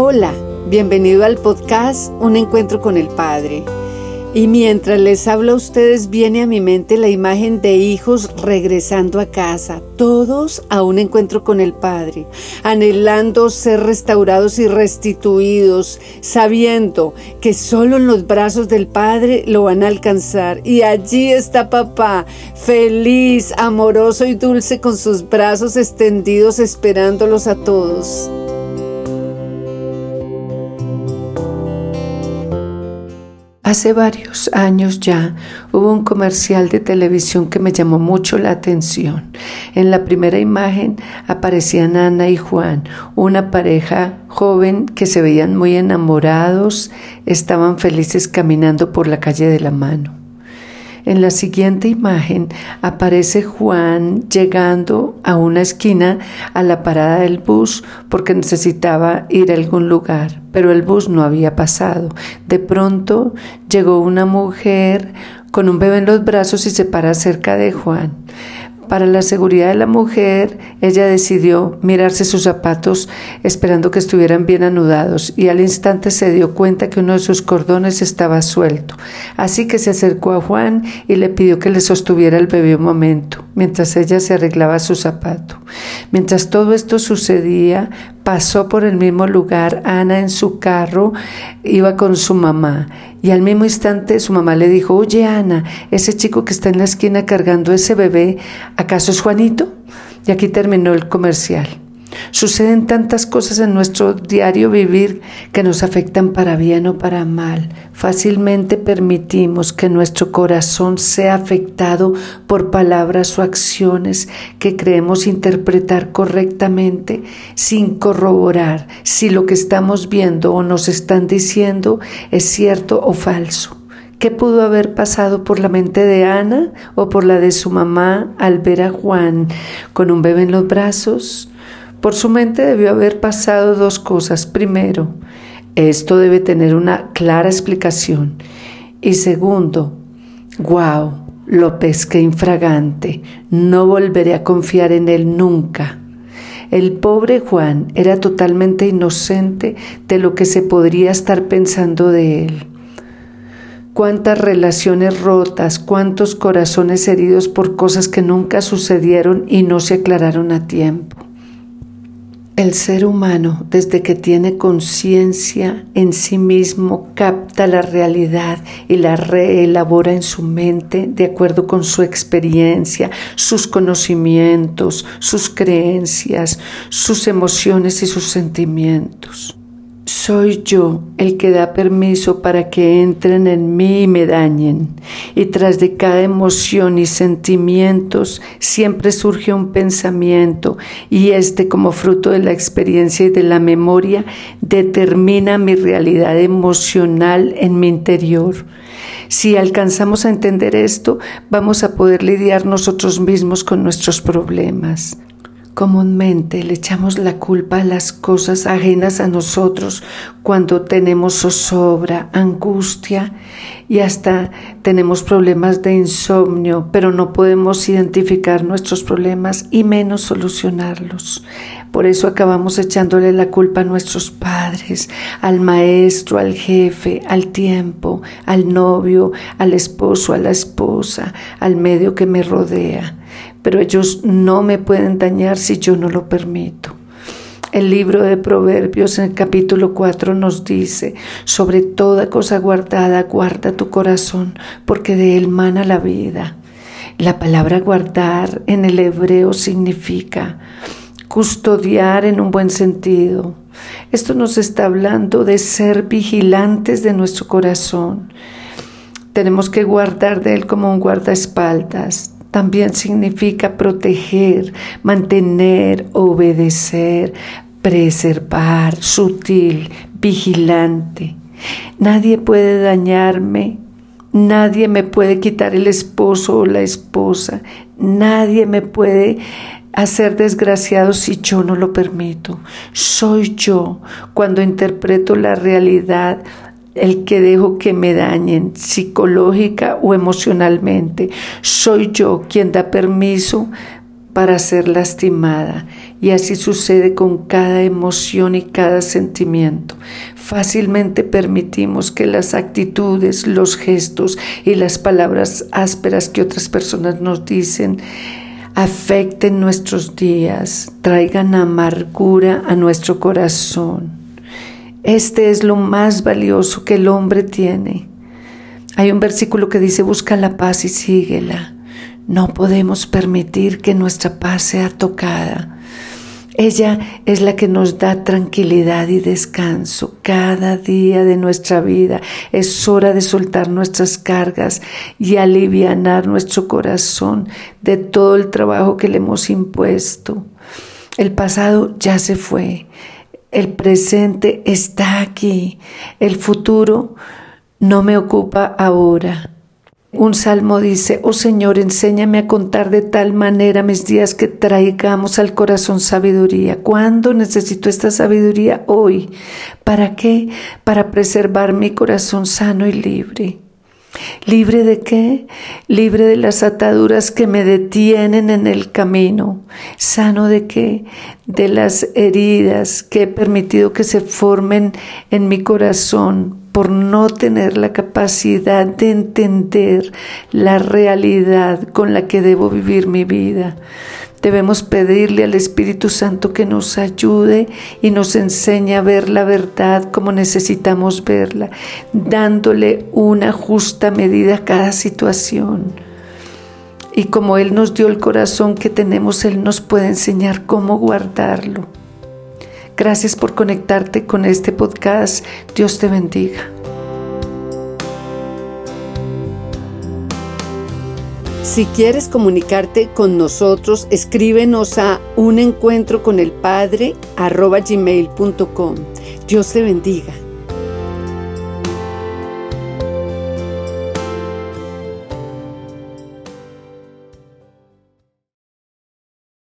Hola, bienvenido al podcast Un Encuentro con el Padre. Y mientras les hablo a ustedes viene a mi mente la imagen de hijos regresando a casa, todos a un encuentro con el Padre, anhelando ser restaurados y restituidos, sabiendo que solo en los brazos del Padre lo van a alcanzar. Y allí está papá, feliz, amoroso y dulce con sus brazos extendidos esperándolos a todos. Hace varios años ya hubo un comercial de televisión que me llamó mucho la atención. En la primera imagen aparecían Ana y Juan, una pareja joven que se veían muy enamorados, estaban felices caminando por la calle de la mano. En la siguiente imagen aparece Juan llegando a una esquina a la parada del bus porque necesitaba ir a algún lugar, pero el bus no había pasado. De pronto llegó una mujer con un bebé en los brazos y se para cerca de Juan. Para la seguridad de la mujer, ella decidió mirarse sus zapatos esperando que estuvieran bien anudados y al instante se dio cuenta que uno de sus cordones estaba suelto. Así que se acercó a Juan y le pidió que le sostuviera el bebé un momento, mientras ella se arreglaba su zapato. Mientras todo esto sucedía, pasó por el mismo lugar Ana en su carro, iba con su mamá y al mismo instante su mamá le dijo, oye Ana, ese chico que está en la esquina cargando ese bebé, ¿acaso es Juanito? Y aquí terminó el comercial. Suceden tantas cosas en nuestro diario vivir que nos afectan para bien o para mal. Fácilmente permitimos que nuestro corazón sea afectado por palabras o acciones que creemos interpretar correctamente sin corroborar si lo que estamos viendo o nos están diciendo es cierto o falso. ¿Qué pudo haber pasado por la mente de Ana o por la de su mamá al ver a Juan con un bebé en los brazos? Por su mente debió haber pasado dos cosas. Primero, esto debe tener una clara explicación. Y segundo, wow, lo pesqué infragante. No volveré a confiar en él nunca. El pobre Juan era totalmente inocente de lo que se podría estar pensando de él. Cuántas relaciones rotas, cuántos corazones heridos por cosas que nunca sucedieron y no se aclararon a tiempo. El ser humano, desde que tiene conciencia en sí mismo, capta la realidad y la reelabora en su mente de acuerdo con su experiencia, sus conocimientos, sus creencias, sus emociones y sus sentimientos. Soy yo el que da permiso para que entren en mí y me dañen. Y tras de cada emoción y sentimientos siempre surge un pensamiento y este como fruto de la experiencia y de la memoria determina mi realidad emocional en mi interior. Si alcanzamos a entender esto, vamos a poder lidiar nosotros mismos con nuestros problemas. Comúnmente le echamos la culpa a las cosas ajenas a nosotros cuando tenemos zozobra, angustia y hasta tenemos problemas de insomnio, pero no podemos identificar nuestros problemas y menos solucionarlos. Por eso acabamos echándole la culpa a nuestros padres, al maestro, al jefe, al tiempo, al novio, al esposo, a la esposa, al medio que me rodea pero ellos no me pueden dañar si yo no lo permito. El libro de Proverbios en el capítulo 4 nos dice, sobre toda cosa guardada, guarda tu corazón, porque de él mana la vida. La palabra guardar en el hebreo significa custodiar en un buen sentido. Esto nos está hablando de ser vigilantes de nuestro corazón. Tenemos que guardar de él como un guardaespaldas, también significa proteger, mantener, obedecer, preservar, sutil, vigilante. Nadie puede dañarme, nadie me puede quitar el esposo o la esposa, nadie me puede hacer desgraciado si yo no lo permito. Soy yo cuando interpreto la realidad el que dejo que me dañen psicológica o emocionalmente. Soy yo quien da permiso para ser lastimada. Y así sucede con cada emoción y cada sentimiento. Fácilmente permitimos que las actitudes, los gestos y las palabras ásperas que otras personas nos dicen afecten nuestros días, traigan amargura a nuestro corazón. Este es lo más valioso que el hombre tiene. Hay un versículo que dice, busca la paz y síguela. No podemos permitir que nuestra paz sea tocada. Ella es la que nos da tranquilidad y descanso cada día de nuestra vida. Es hora de soltar nuestras cargas y alivianar nuestro corazón de todo el trabajo que le hemos impuesto. El pasado ya se fue. El presente está aquí. El futuro no me ocupa ahora. Un salmo dice, oh Señor, enséñame a contar de tal manera mis días que traigamos al corazón sabiduría. ¿Cuándo necesito esta sabiduría? Hoy. ¿Para qué? Para preservar mi corazón sano y libre. ¿Libre de qué? Libre de las ataduras que me detienen en el camino. ¿Sano de qué? De las heridas que he permitido que se formen en mi corazón por no tener la capacidad de entender la realidad con la que debo vivir mi vida. Debemos pedirle al Espíritu Santo que nos ayude y nos enseñe a ver la verdad como necesitamos verla, dándole una justa medida a cada situación. Y como Él nos dio el corazón que tenemos, Él nos puede enseñar cómo guardarlo. Gracias por conectarte con este podcast. Dios te bendiga. Si quieres comunicarte con nosotros, escríbenos a un encuentro con el Padre Dios te bendiga.